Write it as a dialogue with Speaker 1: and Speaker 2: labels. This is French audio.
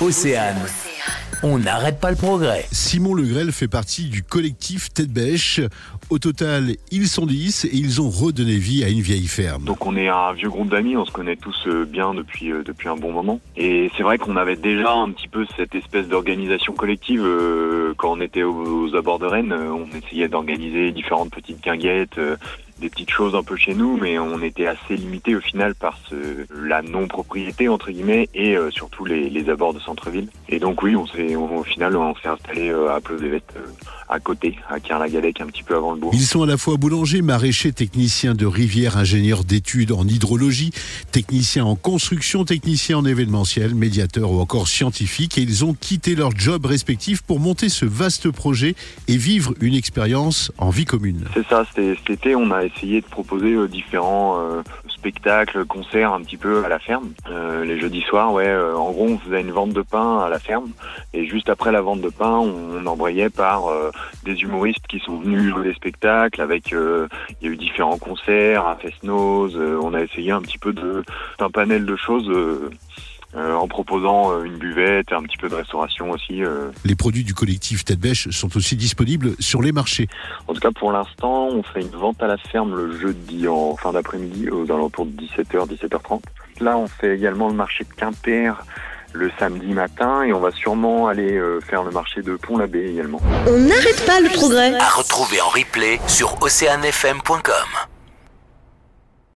Speaker 1: Océane. On n'arrête pas le progrès.
Speaker 2: Simon Legrel fait partie du collectif Tête Bêche. Au total, ils sont 10 et ils ont redonné vie à une vieille ferme.
Speaker 3: Donc on est un vieux groupe d'amis, on se connaît tous euh, bien depuis euh, depuis un bon moment. Et c'est vrai qu'on avait déjà un petit peu cette espèce d'organisation collective euh, quand on était aux, abords de Rennes. On essayait d'organiser différentes petites guinguettes, des petites choses un peu chez nous, mais on était assez limité au final par ce, la non-propriété entre guillemets et surtout les, les abords de centre-ville. Et donc oui, on s'est au final on s'est installé à Pleuzevet à côté, à Kerlagadec, un petit peu avant le bourg.
Speaker 2: Ils sont à la fois boulangers, maraîchers, techniciens de rivière, ingénieurs d'études en hydrologie, techniciens en construction, techniciens en événementiel, médiateurs ou encore scientifiques. Et ils ont quitté leur job respectif pour monter ce vaste projet et vivre une expérience en vie commune.
Speaker 3: C'est ça, cet été, on a essayé de proposer euh, différents euh, spectacles, concerts un petit peu à la ferme. Euh, les jeudis soirs, ouais, en gros, on faisait une vente de pain à la ferme. Et juste après la vente de pain, on, embrayait par des humoristes qui sont venus jouer des spectacles avec il y a eu différents concerts Festnose euh, on a essayé un petit peu de un panel de choses euh, en proposant une buvette et un petit peu de restauration aussi.
Speaker 2: Les produits du collectif Tête Bêche sont aussi disponibles sur les marchés.
Speaker 3: En tout cas, pour l'instant, on fait une vente à la ferme le jeudi en fin d'après-midi aux alentours de 17h, 17h30. Là, on fait également le marché de Quimper le samedi matin et on va sûrement aller euh, faire le marché de Pont-l'Abbé également.
Speaker 4: On n'arrête pas le progrès.
Speaker 1: À retrouver en replay sur oceanfm.com.